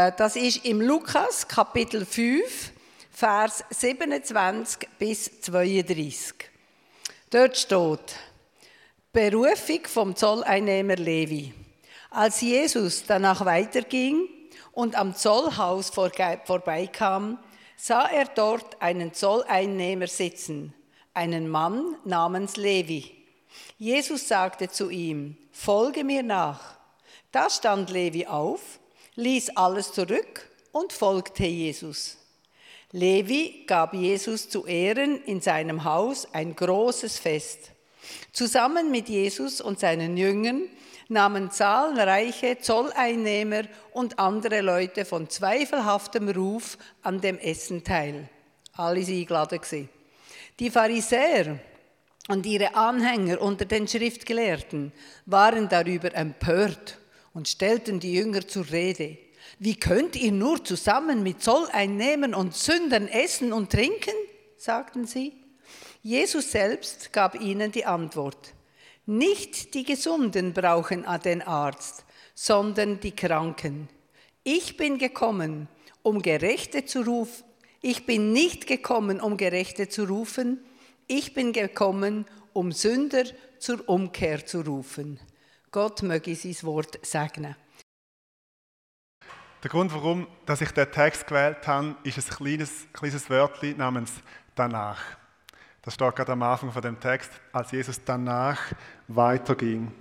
Äh, das ist im Lukas Kapitel 5, Vers 27 bis 32. Dort steht, Berufung vom Zolleinnehmer Levi. Als Jesus danach weiterging und am Zollhaus vorbeikam, sah er dort einen Zolleinnehmer sitzen, einen Mann namens Levi. Jesus sagte zu ihm, folge mir nach. Da stand Levi auf, ließ alles zurück und folgte Jesus. Levi gab Jesus zu Ehren in seinem Haus ein großes Fest. Zusammen mit Jesus und seinen Jüngern nahmen zahlreiche Zolleinnehmer und andere Leute von zweifelhaftem Ruf an dem Essen teil. Alle sind eingeladen. Die Pharisäer und ihre Anhänger unter den Schriftgelehrten waren darüber empört und stellten die Jünger zur Rede. Wie könnt ihr nur zusammen mit Zolleinnehmern und Sündern essen und trinken? sagten sie. Jesus selbst gab ihnen die Antwort. Nicht die Gesunden brauchen den Arzt, sondern die Kranken. Ich bin gekommen, um Gerechte zu rufen. Ich bin nicht gekommen, um Gerechte zu rufen. Ich bin gekommen, um Sünder zur Umkehr zu rufen. Gott möge sein Wort segnen. Der Grund, warum dass ich den Text gewählt habe, ist ein kleines, kleines Wörtchen namens danach. Das steht gerade am Anfang von dem Text, als Jesus danach weiterging.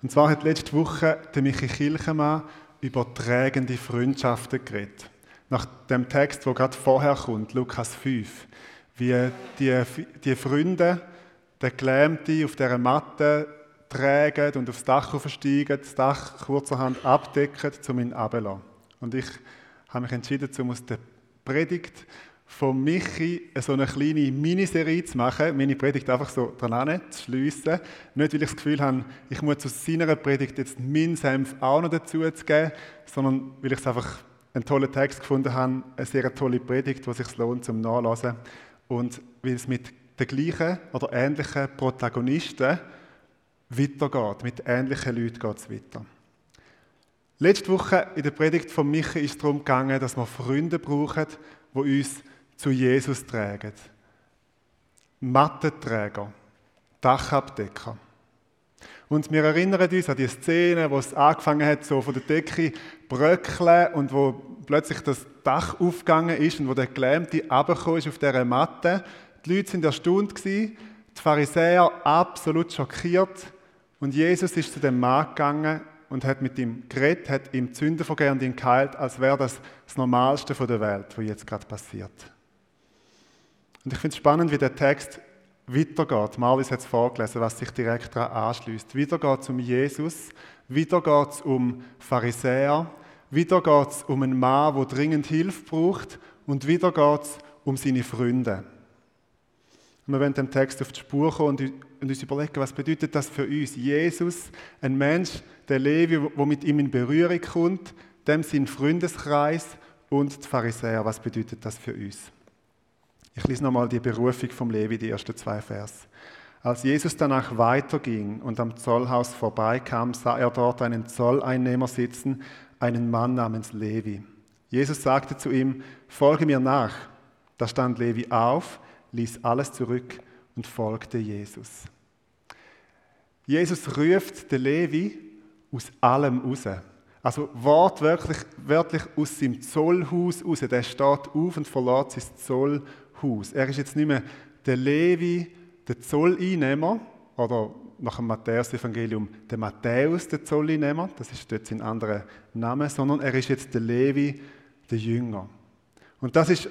Und zwar hat letzte Woche der Michi Kilchemann über trägende Freundschaften geredet. Nach dem Text, wo gerade vorher kommt, Lukas 5, wie die, die Freunde den Gelähmten auf dieser Matte tragen und aufs Dach aufsteigen, das Dach kurzerhand abdecken, um ihn abzulassen. Und ich habe mich entschieden, um aus der Predigt von Michi so eine kleine Miniserie zu machen, meine Predigt einfach so dran zu schliessen. Nicht, weil ich das Gefühl habe, ich muss zu seiner Predigt jetzt meinen Senf auch noch dazu zu geben, sondern weil ich es einfach einen tollen Text gefunden habe, eine sehr tolle Predigt, die sich lohnt zum Nachlesen. Und weil es mit den gleichen oder ähnlichen Protagonisten weitergeht, mit ähnlichen Leuten geht es weiter. Letzte Woche in der Predigt von Michi ist es darum gegangen, dass wir Freunde brauchen, die uns zu Jesus tragen. Mattenträger, Dachabdecker. Und wir erinnern uns an die Szene, wo es angefangen hat, so von der Decke bröckeln und wo plötzlich das Dach aufgegangen ist und wo der Gelähmte runtergekommen ist auf dieser Matte. Die Leute sind erstaunt die Pharisäer absolut schockiert und Jesus ist zu dem Mann gegangen und hat mit ihm geredet, hat ihm Sünden vergeben und ihn geheilt, als wäre das das Normalste der Welt, was jetzt gerade passiert. Und ich finde es spannend, wie der Text weitergeht. Marlis hat es vorgelesen, was sich direkt daran anschließt. Wieder geht es um Jesus, wieder geht es um Pharisäer, wieder geht es um einen Mann, der dringend Hilfe braucht und wieder geht es um seine Freunde. Und wir wollen dem Text auf die Spur kommen und, uns überlegen, was bedeutet das für uns? Jesus, ein Mensch, der Levi, der mit ihm in Berührung kommt, dem sein Freundeskreis und die Pharisäer, was bedeutet das für uns? Ich lese nochmal die Berufung vom Levi, die ersten zwei Vers. Als Jesus danach weiterging und am Zollhaus vorbeikam, sah er dort einen Zolleinnehmer sitzen, einen Mann namens Levi. Jesus sagte zu ihm, folge mir nach. Da stand Levi auf, ließ alles zurück und folgte Jesus. Jesus ruft den Levi aus allem raus. Also wortwörtlich wörtlich aus seinem Zollhaus raus. Der steht auf und verlässt sein Zollhaus. Haus. Er ist jetzt nicht mehr der Levi, der Zolleinnehmer, oder nach dem Matthäus-Evangelium der Matthäus, der Zolleinnehmer, das ist dort sein anderer Name, sondern er ist jetzt der Levi, der Jünger. Und das ist,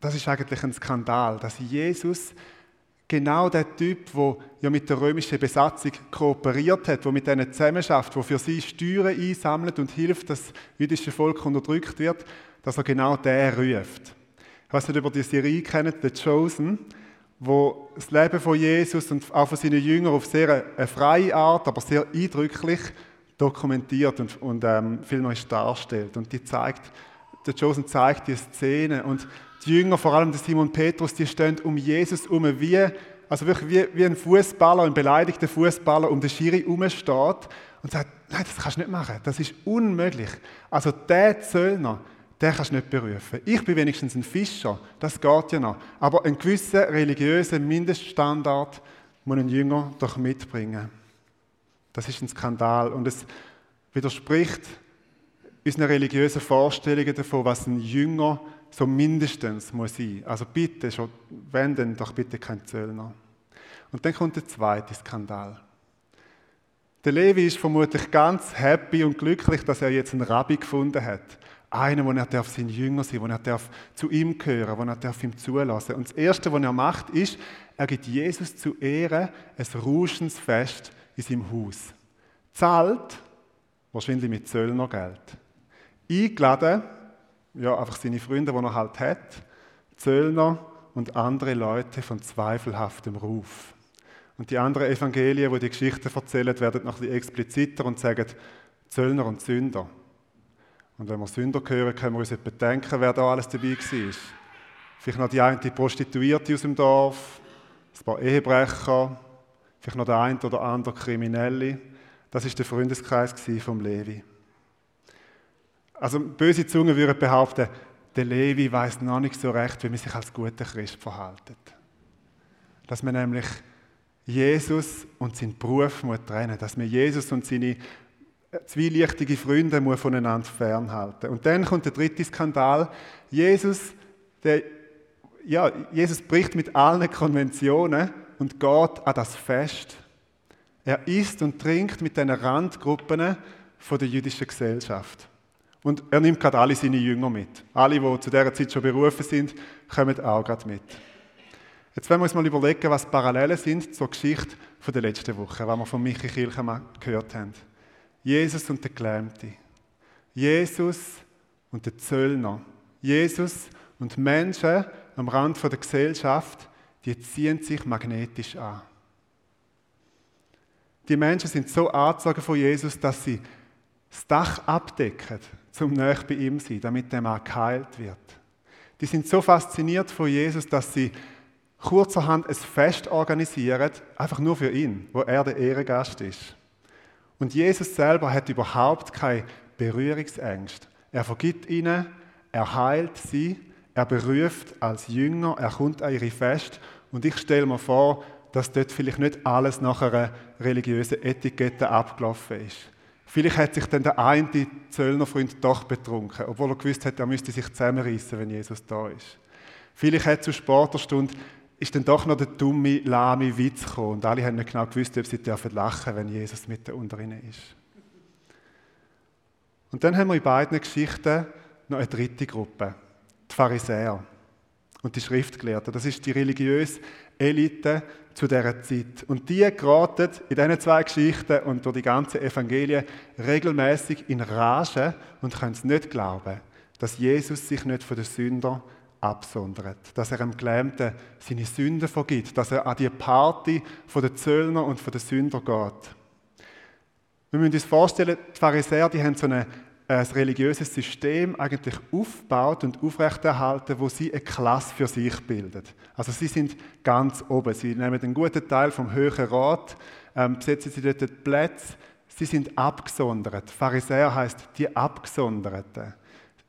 das ist eigentlich ein Skandal, dass Jesus genau der Typ, der ja mit der römischen Besatzung kooperiert hat, der mit denen zusammenarbeitet, der für sie Steuern einsammelt und hilft, dass das jüdische Volk unterdrückt wird, dass er genau der ruft. Ich weiß nicht, ob ihr die Serie kennt, The Chosen, wo das Leben von Jesus und auch von seinen Jüngern auf sehr eine freie Art, aber sehr eindrücklich dokumentiert und, und ähm, filmerisch darstellt. Und die zeigt, The Chosen zeigt die Szene und die Jünger, vor allem der Simon Petrus, die stehen um Jesus herum wie also wirklich wie, wie ein Fußballer, ein beleidigter Fußballer um den Schiri herumsteht und sagt, nein, das kannst du nicht machen, das ist unmöglich. Also der Zöllner, den kannst du nicht berufen. Ich bin wenigstens ein Fischer, das geht ja noch. Aber einen gewissen religiösen Mindeststandard muss ein Jünger doch mitbringen. Das ist ein Skandal und es widerspricht unseren religiösen Vorstellungen davon, was ein Jünger so mindestens muss sein. Also bitte, schon, wenn denn doch bitte kein Zöllner. Und dann kommt der zweite Skandal. Der Levi ist vermutlich ganz happy und glücklich, dass er jetzt einen Rabbi gefunden hat. Einen, wo er darf sein Jünger sein, wo er darf zu ihm gehören, wo er darf ihm zulassen. Und das Erste, was er macht, ist, er gibt Jesus zu Ehren ein Rauschensfest in seinem Haus. Zahlt, wahrscheinlich mit Zöllnergeld. Eingeladen, ja, einfach seine Freunde, die er halt hat, Zöllner und andere Leute von zweifelhaftem Ruf. Und die anderen Evangelien, wo die, die Geschichten erzählen, werden noch ein expliziter und sagen Zöllner und Sünder. Und wenn wir Sünder hören, können wir uns etwa denken, wer da alles dabei war. Vielleicht noch die eine Prostituierte aus dem Dorf, ein paar Ehebrecher, vielleicht noch der eine oder andere Kriminelle. Das ist der Freundeskreis vom Levi. Also böse Zungen würden behaupten, der Levi weiß noch nicht so recht, wie man sich als guter Christ verhält. Dass man nämlich Jesus und seinen Beruf muss trennen dass man Jesus und seine zwielichtige Freunde muss voneinander fernhalten Und dann kommt der dritte Skandal. Jesus, der, ja, Jesus bricht mit allen Konventionen und geht an das Fest. Er isst und trinkt mit den Randgruppen der jüdischen Gesellschaft. Und er nimmt gerade alle seine Jünger mit. Alle, die zu dieser Zeit schon berufen sind, kommen auch gerade mit. Jetzt wollen wir uns mal überlegen, was Parallelen sind zur Geschichte der letzten Woche, was wir von Michi Kilchmann gehört haben. Jesus und der Gelähmte. Jesus und der Zöllner. Jesus und Menschen am Rand der Gesellschaft, die ziehen sich magnetisch an. Die Menschen sind so angezogen von Jesus, dass sie das Dach abdecken, zum näher bei ihm zu sein, damit der Mann geheilt wird. Die sind so fasziniert von Jesus, dass sie kurzerhand ein Fest organisieren, einfach nur für ihn, wo er der Ehrengast ist. Und Jesus selber hat überhaupt keine Berührungsängste. Er vergibt ihnen, er heilt sie, er beruft als Jünger, er kommt an ihre Fest. Und ich stelle mir vor, dass dort vielleicht nicht alles nach einer religiösen Etikette abgelaufen ist. Vielleicht hat sich dann der eine Zöllnerfreund doch betrunken, obwohl er gewusst hat, er müsste sich zusammenreißen, wenn Jesus da ist. Vielleicht hat zu Sporterstunde ist dann doch noch der dumme, lahme Witz gekommen. Und alle haben nicht genau gewusst, ob sie dürfen lachen wenn Jesus mit unter ihnen ist. Und dann haben wir in beiden Geschichten noch eine dritte Gruppe, die Pharisäer und die Schriftgelehrten. Das ist die religiöse Elite zu dieser Zeit. Und die geraten in diesen zwei Geschichten und durch die ganzen Evangelien regelmäßig in Rage und können es nicht glauben, dass Jesus sich nicht von den Sündern absondert, dass er dem Gelähmten seine Sünden vergibt, dass er an die Party von den Zöllner und von den Sündern geht. Wir müssen uns vorstellen, die Pharisäer, die haben so eine, ein religiöses System eigentlich aufgebaut und aufrechterhalten, wo sie eine Klasse für sich bildet. Also sie sind ganz oben. Sie nehmen einen guten Teil vom höheren Rat, ähm, besetzen sie dort die Plätze. Sie sind abgesondert. Pharisäer heißt die Abgesonderten.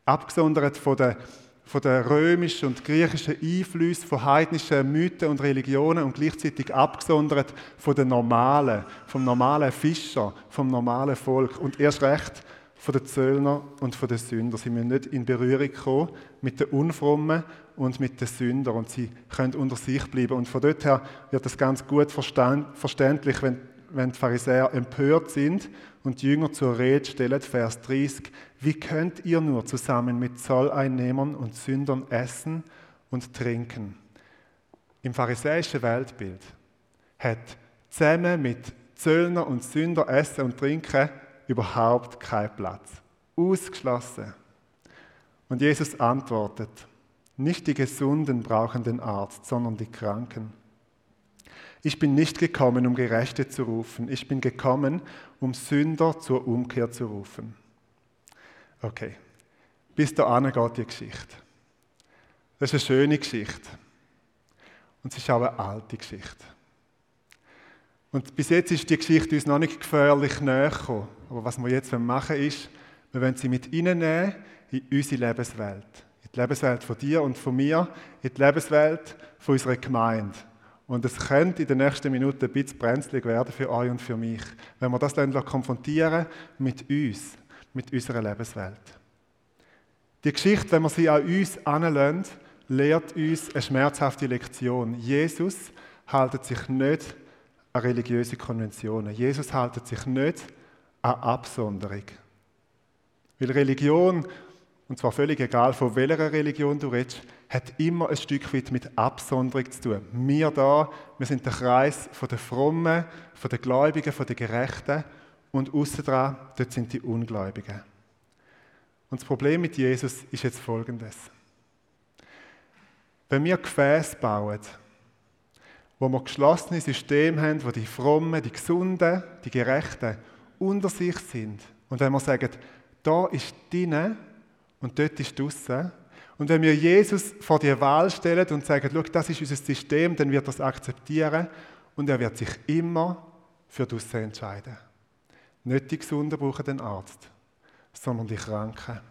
Abgesondert von den von den römischen und griechischen Einflüssen, von heidnischen Mythen und Religionen und gleichzeitig abgesondert von den normalen, vom normalen Fischer, vom normalen Volk und erst recht von den Zöllner und von den Sündern. Sie müssen nicht in Berührung kommen mit den Unfrommen und mit den Sündern und sie können unter sich bleiben. Und von dort her wird das ganz gut verständlich, wenn wenn die Pharisäer empört sind und die Jünger zur Rede stellen, Vers 30, wie könnt ihr nur zusammen mit Zolleinnehmern und Sündern essen und trinken? Im pharisäischen Weltbild hat zusammen mit Zöllner und Sünder essen und trinken überhaupt keinen Platz. Ausgeschlossen. Und Jesus antwortet, nicht die Gesunden brauchen den Arzt, sondern die Kranken. Ich bin nicht gekommen, um Gerechte zu rufen. Ich bin gekommen, um Sünder zur Umkehr zu rufen. Okay, bis dahin geht die Geschichte. Das ist eine schöne Geschichte. Und es ist auch eine alte Geschichte. Und bis jetzt ist die Geschichte uns noch nicht gefährlich näher gekommen. Aber was wir jetzt machen ist, wir wollen sie mit reinnehmen in unsere Lebenswelt. In die Lebenswelt von dir und von mir, in die Lebenswelt von unserer Gemeinde. Und es könnte in den nächsten Minuten ein bisschen brenzlig werden für euch und für mich, wenn wir das dann konfrontieren mit uns, mit unserer Lebenswelt. Die Geschichte, wenn wir sie an uns anlösen, lehrt uns eine schmerzhafte Lektion. Jesus hält sich nicht an religiöse Konventionen. Jesus hält sich nicht an Absonderung. Weil Religion, und zwar völlig egal, von welcher Religion du redest, hat immer ein Stück weit mit Absonderung zu tun. Wir da, wir sind der Kreis von den Frommen, von den Gläubigen, von den Gerechten und außen dran, dort sind die Ungläubigen. Und das Problem mit Jesus ist jetzt folgendes. Wenn wir Gefäße bauen, wo wir geschlossene Systeme haben, wo die Frommen, die Gesunden, die Gerechten unter sich sind, und wenn wir sagen, da ist drinnen und dort ist draussen, und wenn wir Jesus vor die Wahl stellen und sagen, schau, das ist unser System, dann wird er es akzeptieren und er wird sich immer für das entscheiden. Nicht die Gesunden brauchen den Arzt, sondern die Kranken.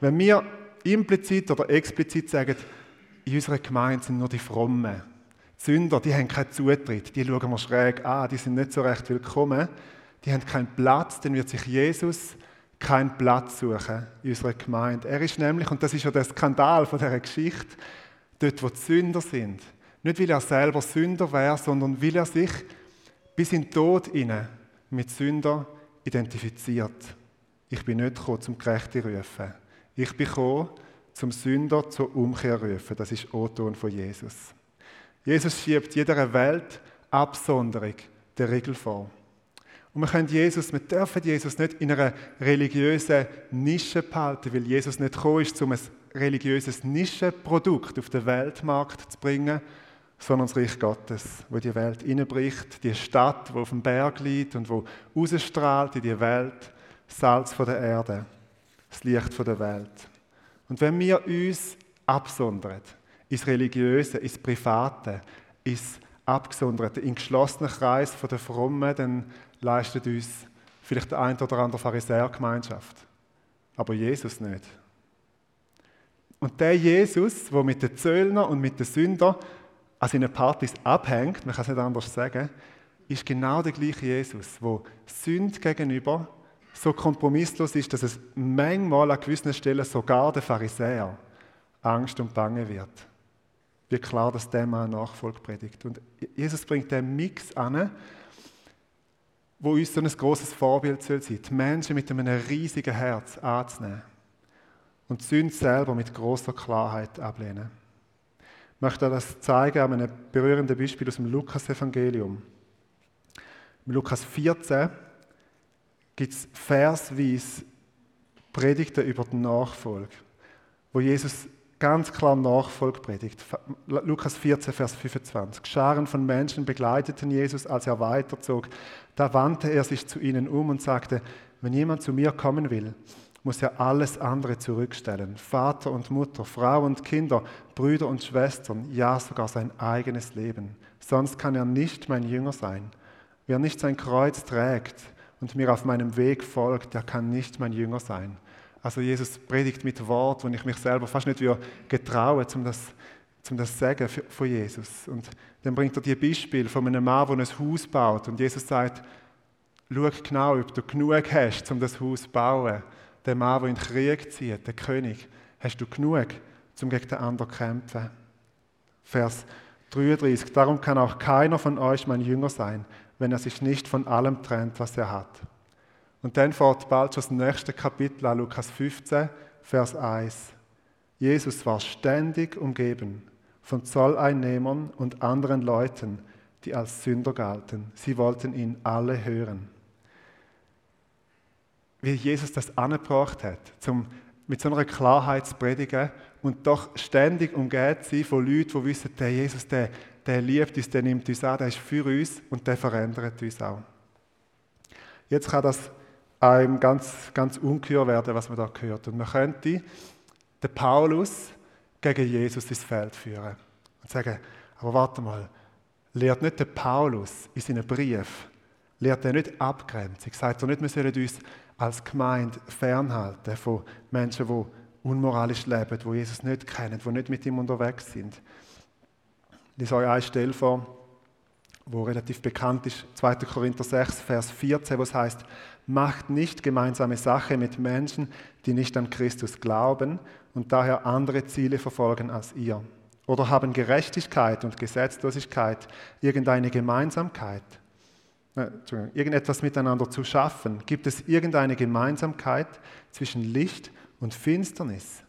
Wenn wir implizit oder explizit sagen, in unserer Gemeinde sind nur die Frommen, Sünder, die haben keinen Zutritt, die schauen wir schräg an, die sind nicht so recht willkommen, die haben keinen Platz, dann wird sich Jesus keinen Platz suchen in unserer Gemeinde. Er ist nämlich, und das ist ja der Skandal von dieser Geschichte, dort, wo die Sünder sind. Nicht, weil er selber Sünder wäre, sondern weil er sich bis in den Tod inne mit Sünder identifiziert. Ich bin nicht gekommen, zum Gerechte rufen. Ich bin gekommen, zum Sünder zur Umkehr rufen. Das ist O-Ton von Jesus. Jesus schiebt jeder Welt Absonderung der Regel vor. Und wir können Jesus, wir dürfen Jesus nicht in einer religiösen Nische behalten, weil Jesus nicht gekommen ist, um ein religiöses Nischenprodukt auf den Weltmarkt zu bringen, sondern das Reich Gottes, wo die Welt innenbricht, die Stadt, wo auf dem Berg liegt und wo ausstrahlt in die Welt, Salz von der Erde, das Licht von der Welt. Und wenn wir uns absondern, ins Religiöse, ins Private, ins Abgesonderte, in geschlossenen Kreis der Frommen, dann leistet uns vielleicht der ein oder andere Pharisäer Gemeinschaft. Aber Jesus nicht. Und der Jesus, der mit den Zöllner und mit den Sündern an seinen Partys abhängt, man kann es nicht anders sagen, ist genau der gleiche Jesus, der Sünd gegenüber so kompromisslos ist, dass es manchmal an gewissen Stellen sogar der Pharisäer Angst und Bange wird. Wie klar, dass der Mann Nachfolge predigt. Und Jesus bringt den Mix an, wo uns so ein großes Vorbild soll sein, die Menschen mit einem riesigen Herz anzunehmen und die Sünde selber mit großer Klarheit ablehnen. Ich möchte das zeigen an einem berührenden Beispiel aus dem Lukas-Evangelium. Im Lukas 14 gibt es versweise Predigten über die Nachfolge, wo Jesus ganz klar Nachfolge predigt. Lukas 14, Vers 25. Scharen von Menschen begleiteten Jesus, als er weiterzog. Da wandte er sich zu ihnen um und sagte, wenn jemand zu mir kommen will, muss er alles andere zurückstellen. Vater und Mutter, Frau und Kinder, Brüder und Schwestern, ja sogar sein eigenes Leben. Sonst kann er nicht mein Jünger sein. Wer nicht sein Kreuz trägt und mir auf meinem Weg folgt, der kann nicht mein Jünger sein. Also Jesus predigt mit Wort, wo ich mich selber fast nicht getraue, um das, um das sagen von Jesus. Und dann bringt er die Beispiel von einem Mann, der ein Haus baut. Und Jesus sagt, schau genau, ob du genug hast, um das Haus zu bauen. Der Mann, der in den Krieg zieht, der König, hast du genug, um gegen den anderen zu kämpfen. Vers 33. Darum kann auch keiner von euch mein Jünger sein, wenn er sich nicht von allem trennt, was er hat. Und dann fährt bald schon das nächste Kapitel an, Lukas 15, Vers 1. Jesus war ständig umgeben von Zolleinnehmern und anderen Leuten, die als Sünder galten. Sie wollten ihn alle hören. Wie Jesus das angebracht hat, zum, mit so einer Klarheit zu predigen und doch ständig umgeht sie von Leuten, die wissen, der Jesus, der, der liebt uns, der nimmt uns an, der ist für uns und der verändert uns auch. Jetzt kann das einem ganz, ganz unklar werden, was man da gehört. Und man könnte den Paulus gegen Jesus ins Feld führen und sagen, Aber warte mal, lehrt nicht der Paulus in seinen Brief, lehrt er nicht Abgrenzung, sagt er nicht, wir sollen uns als Gemeinde fernhalten von Menschen, die unmoralisch leben, die Jesus nicht kennen, die nicht mit ihm unterwegs sind. Ich lese euch eine Stelle vor, wo relativ bekannt ist, 2. Korinther 6, Vers 14, wo es heißt, macht nicht gemeinsame Sache mit Menschen, die nicht an Christus glauben und daher andere Ziele verfolgen als ihr. Oder haben Gerechtigkeit und Gesetzlosigkeit irgendeine Gemeinsamkeit? Äh, irgendetwas miteinander zu schaffen? Gibt es irgendeine Gemeinsamkeit zwischen Licht und Finsternis?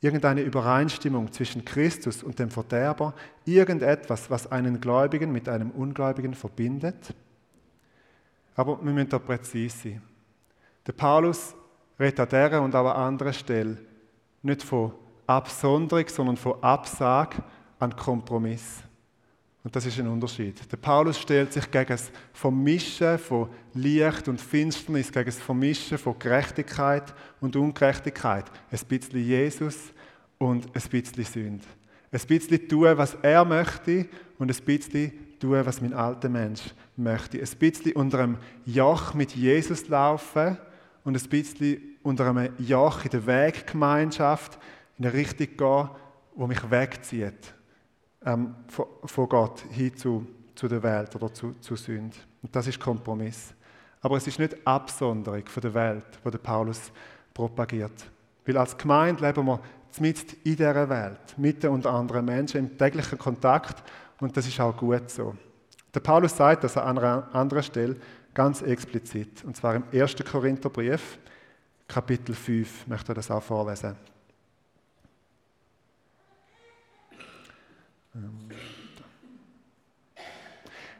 Irgendeine Übereinstimmung zwischen Christus und dem Verderber? Irgendetwas, was einen Gläubigen mit einem Ungläubigen verbindet? Aber wir müssen da präzise sein. Der Paulus redet an dieser und an anderer Stelle nicht von Absonderung, sondern von Absage an Kompromiss. Und das ist ein Unterschied. Der Paulus stellt sich gegen das Vermischen von Licht und Finsternis, gegen das Vermischen von Gerechtigkeit und Ungerechtigkeit. Ein bisschen Jesus und ein bisschen Sünde. Ein bisschen tun, was er möchte und ein bisschen tun, was mein alter Mensch möchte. Ein bisschen unter einem Joch mit Jesus laufen und ein bisschen unter einem Joch in der Weggemeinschaft in eine Richtung gehen, wo mich wegzieht ähm, von, von, Gott hin zu, zu der Welt oder zu, zu Sünde. Und das ist Kompromiss. Aber es ist nicht Absonderung von der Welt, der Paulus propagiert. Weil als Gemeinde leben wir mitten in dieser Welt, mit und anderen Menschen im täglichen Kontakt und das ist auch gut so. Der Paulus sagt das an einer anderen Stelle ganz explizit, und zwar im 1. Korintherbrief, Kapitel 5, ich möchte das auch vorlesen.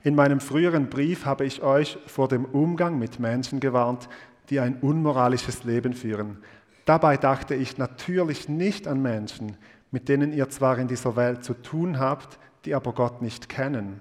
In meinem früheren Brief habe ich euch vor dem Umgang mit Menschen gewarnt, die ein unmoralisches Leben führen. Dabei dachte ich natürlich nicht an Menschen, mit denen ihr zwar in dieser Welt zu tun habt, die aber Gott nicht kennen.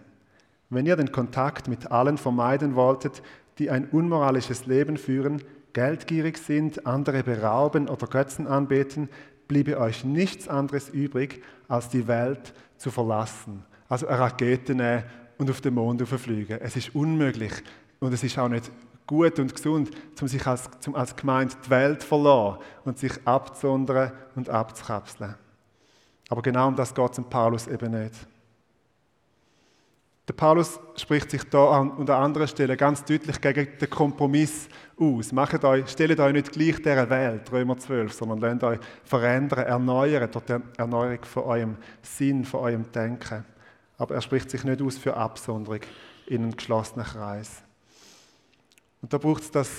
Wenn ihr den Kontakt mit allen vermeiden wolltet, die ein unmoralisches Leben führen, geldgierig sind, andere berauben oder Götzen anbeten, bliebe euch nichts anderes übrig, als die Welt zu verlassen. Also eine Rakete nehmen und auf den Mond fliegen. Es ist unmöglich und es ist auch nicht gut und gesund, um sich als, um als Gemeinde die Welt verlassen und sich abzusondern und abzukapseln. Aber genau um das geht es Paulus eben nicht. Der Paulus spricht sich da an, an anderer Stelle ganz deutlich gegen den Kompromiss aus. Macht euch, stellt euch nicht gleich dieser Welt, Römer 12, sondern lasst euch verändern, erneuern durch die Erneuerung von eurem Sinn, von eurem Denken. Aber er spricht sich nicht aus für Absonderung in einen geschlossenen Kreis. Und da braucht es das,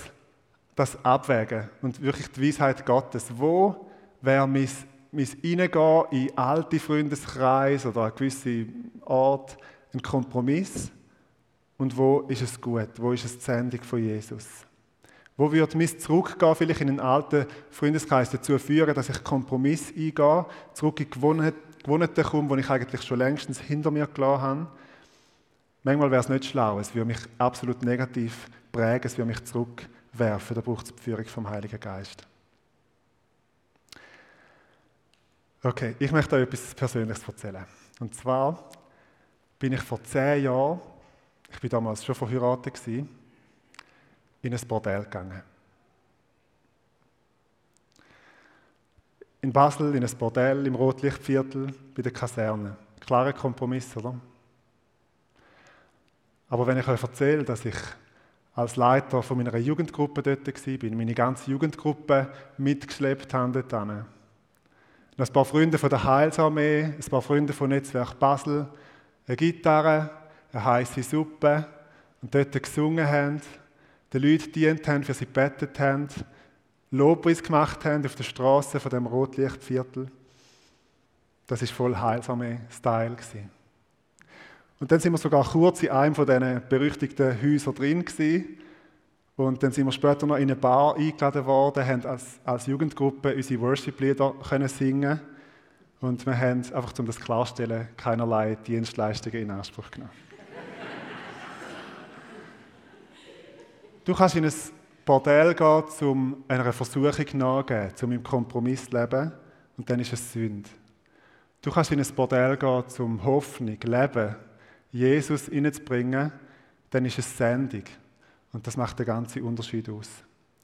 das Abwägen und wirklich die Weisheit Gottes. Wo wäre mein, mein Reingehen in alte Freundeskreis oder an gewisse Ort, ein Kompromiss und wo ist es gut, wo ist es die Sendung von Jesus. Wo wird mein Zurückgehen vielleicht in einen alten Freundeskreis dazu führen, dass ich Kompromiss eingehe, zurück in Gewohnheiten komme, die ich eigentlich schon längstens hinter mir gelassen habe. Manchmal wäre es nicht schlau, es würde mich absolut negativ prägen, es würde mich zurückwerfen. Da braucht es die Führung vom Heiligen Geist. Okay, ich möchte euch etwas Persönliches erzählen. Und zwar bin ich vor zehn Jahren, ich war damals schon verheiratet, in ein Bordell gegangen. In Basel, in ein Bordell im Rotlichtviertel bei der Kaserne. Klarer Kompromiss, oder? Aber wenn ich euch erzähle, dass ich als Leiter von meiner Jugendgruppe dort war, meine ganze Jugendgruppe mitgeschleppt habe dort ein paar Freunde von der Heilsarmee, ein paar Freunde von Netzwerk Basel, eine Gitarre, eine heiße Suppe und dort gesungen haben, den Leuten dient haben, für sie gebetet haben, Lobpreis gemacht haben auf der Straße von dem Rotlichtviertel. Das ist voll Heilsarmee-Style Und dann sind wir sogar kurz in einem von diesen berüchtigten Häusern drin gewesen. Und dann sind wir später noch in eine Bar eingeladen worden, haben als, als Jugendgruppe unsere Worship-Lieder singen und wir haben, einfach um das klarzustellen, keinerlei Dienstleistungen in Anspruch genommen. du kannst in ein Bordell gehen, um einer Versuchung nachzugeben, um im Kompromiss zu leben, und dann ist es Sünde. Du kannst in ein Bordell gehen, um Hoffnung, Leben, Jesus hineinzubringen, dann ist es Sendung. Und das macht den ganzen Unterschied aus.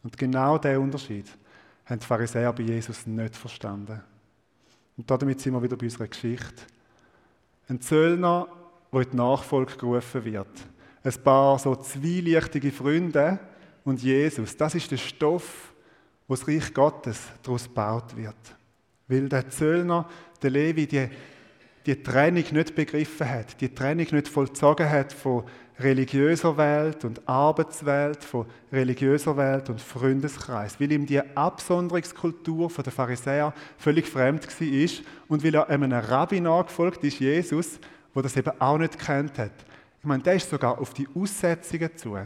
Und genau diesen Unterschied haben die Pharisäer bei Jesus nicht verstanden. Und damit sind wir wieder bei unserer Geschichte. Ein Zöllner, der in die Nachfolge gerufen wird. Ein paar so zwielichtige Freunde und Jesus. Das ist der Stoff, wo das Reich Gottes daraus gebaut wird. Weil der Zöllner, der Levi, die, die Trennung nicht begriffen hat, die Trennung nicht vollzogen hat von religiöser Welt und Arbeitswelt, von religiöser Welt und Freundeskreis, weil ihm die Absonderungskultur der Pharisäer völlig fremd war und weil er einem Rabbi nachgefolgt ist, Jesus, wo das eben auch nicht kennt hat. Ich meine, der ist sogar auf die Aussetzungen zu.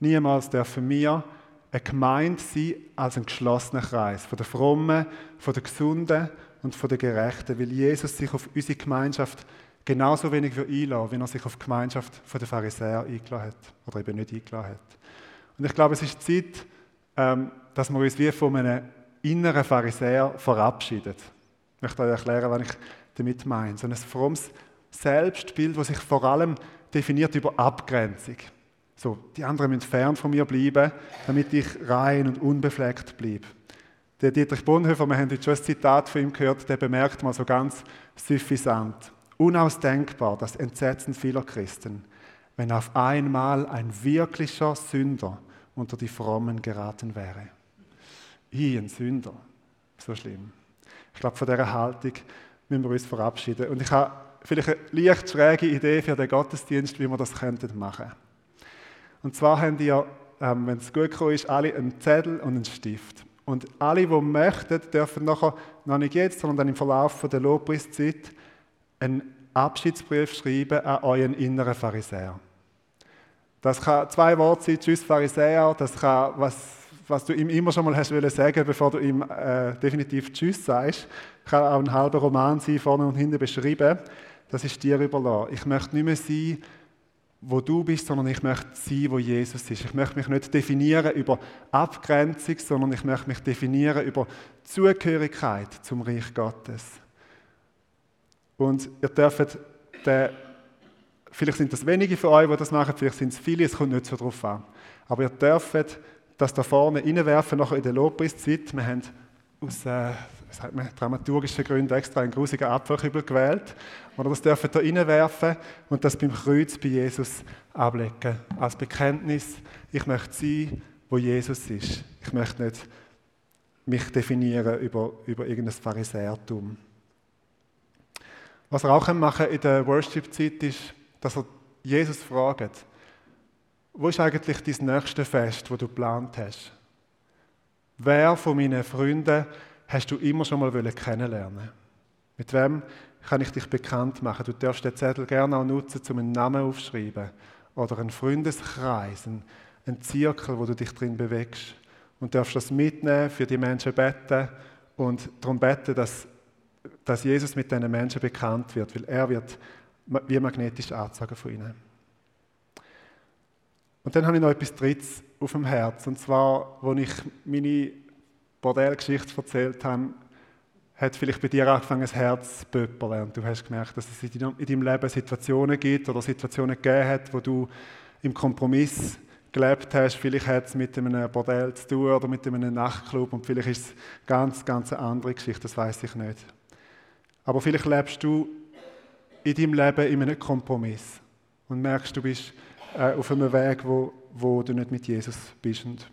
Niemals dürfen wir eine Gemeinde sein als ein geschlossener Kreis von den Frommen, von den Gesunden und von den Gerechten, weil Jesus sich auf unsere Gemeinschaft genauso wenig einlassen wie er sich auf die Gemeinschaft der Pharisäer eingeladen hat oder eben nicht eingeladen hat. Und ich glaube, es ist Zeit, ähm, dass wir uns wie von einem inneren Pharisäer verabschieden. Ich möchte euch erklären, was ich damit meine. So ein frommes Selbstbild, das sich vor allem definiert über Abgrenzung. So, die anderen müssen fern von mir bleiben, damit ich rein und unbefleckt bleibe. Der Dietrich Bonhoeffer, wir haben jetzt schon ein Zitat von ihm gehört, der bemerkt mal so ganz suffisant. Unausdenkbar das Entsetzen vieler Christen, wenn auf einmal ein wirklicher Sünder unter die Frommen geraten wäre. Ich, ein Sünder. So schlimm. Ich glaube, von dieser Haltung müssen wir uns verabschieden. Und ich habe vielleicht eine leicht schräge Idee für den Gottesdienst, wie wir das machen könnten. Und zwar haben die, ähm, wenn es gut ist, alle einen Zettel und einen Stift. Und alle, die möchten, dürfen nachher, noch nicht jetzt, sondern dann im Verlauf der Lobpreiszeit, einen Abschiedsbrief schreiben an euren inneren Pharisäer. Das kann zwei Worte sein, Tschüss Pharisäer, das kann, was, was du ihm immer schon mal hast sagen bevor du ihm äh, definitiv Tschüss sagst, kann auch ein halber Roman sein, vorne und hinten beschrieben. Das ist dir überlassen. Ich möchte nicht mehr sein, wo du bist, sondern ich möchte sein, wo Jesus ist. Ich möchte mich nicht definieren über Abgrenzung, sondern ich möchte mich definieren über Zugehörigkeit zum Reich Gottes. Und ihr dürft den, vielleicht sind das wenige von euch, die das machen, vielleicht sind es viele, es kommt nicht so drauf an. Aber ihr dürft das da vorne reinwerfen, nachher in der Lobpreiszeit. Wir haben aus äh, man, dramaturgischen Gründen extra einen grusigen Apfelkübel gewählt. Oder das dürfen da reinwerfen und das beim Kreuz bei Jesus ablegen. Als Bekenntnis, ich möchte sein, wo Jesus ist. Ich möchte nicht mich definieren über, über irgendein Pharisäertum. Was er auch machen in der Worship-Zeit ist, dass er Jesus fragt, wo ist eigentlich dein nächste Fest, wo du geplant hast? Wer von meinen Freunden hast du immer schon mal kennenlernen Mit wem kann ich dich bekannt machen? Du darfst den Zettel gerne auch nutzen, um einen Namen aufzuschreiben. Oder einen Freundeskreis, einen, Zirkel, wo du dich drin bewegst. Und darfst das mitnehmen, für die Menschen beten und darum beten, dass, dass Jesus mit diesen Menschen bekannt wird, weil er wird wie magnetisch angezogen von ihnen. Und dann habe ich noch etwas Drittes auf dem Herz. Und zwar, als ich meine Bordellgeschichte erzählt habe, hat vielleicht bei dir angefangen, das Herz zu pöppeln. Und du hast gemerkt, dass es in deinem Leben Situationen gibt oder Situationen gegeben hat, wo du im Kompromiss gelebt hast. Vielleicht hat es mit einem Bordell zu tun oder mit einem Nachtclub und vielleicht ist es eine ganz, ganz andere Geschichte, das weiß ich nicht. Aber vielleicht lebst du in deinem Leben in einem Kompromiss und merkst, du bist äh, auf einem Weg, wo, wo du nicht mit Jesus bist. Und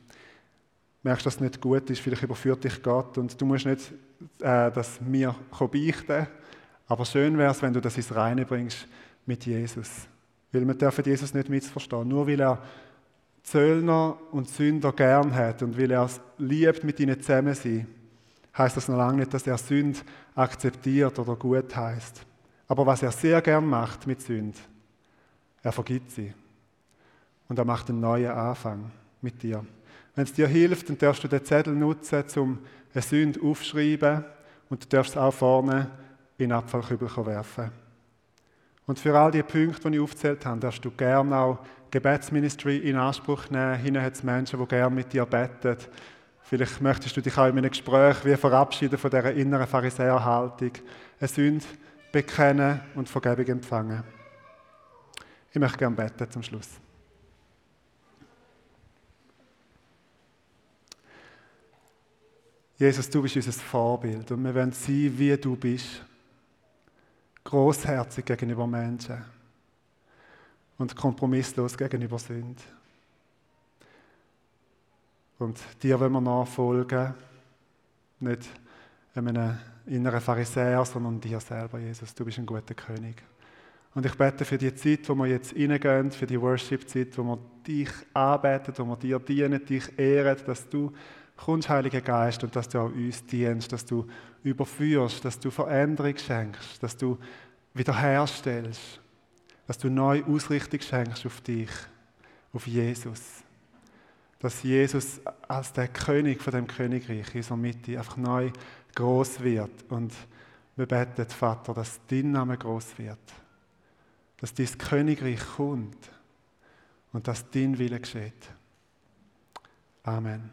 merkst, dass es nicht gut ist, vielleicht überführt dich Gott und du musst nicht äh, das mir beichten, aber schön wäre es, wenn du das ins Reine bringst mit Jesus. Weil wir dürfen Jesus nicht missverstehen. Nur weil er Zöllner und Sünder gern hat und weil er es liebt, mit ihnen zusammen zu sein, heißt das noch lange nicht, dass er Sünd akzeptiert oder gut heißt. Aber was er sehr gern macht mit Sünd, er vergibt sie. Und er macht einen neuen Anfang mit dir. Wenn es dir hilft, dann darfst du den Zettel nutzen, um eine Sünde aufzuschreiben und du darfst es auch vorne in den Abfallkübel werfen. Und für all die Punkte, die ich aufgezählt habe, darfst du gerne auch Gebetsministry in Anspruch nehmen. Hinten hat es Menschen, die gerne mit dir beten. Vielleicht möchtest du dich auch in einem Gespräch wie verabschieden von dieser inneren Pharisäerhaltung, eine Sünde bekennen und Vergebung empfangen. Ich möchte gerne beten zum Schluss. Jesus, du bist unser Vorbild und wir wollen sein, wie du bist. Großherzig gegenüber Menschen und kompromisslos gegenüber Sünd. Und dir wollen wir nachfolgen, nicht einem inneren Pharisäer, sondern dir selber, Jesus. Du bist ein guter König. Und ich bete für die Zeit, wo wir jetzt reingehen, für die Worship-Zeit, wo wir dich anbeten, wo wir dir dienen, dich ehren, dass du kommst, Heiliger Geist, und dass du auch uns dienst, dass du überführst, dass du Veränderung schenkst, dass du wiederherstellst, dass du neue Ausrichtung schenkst auf dich, auf Jesus. Dass Jesus als der König von dem Königreich in unserer Mitte einfach neu groß wird. Und wir beten, Vater, dass dein Name groß wird. Dass dein Königreich kommt und dass dein Wille geschieht. Amen.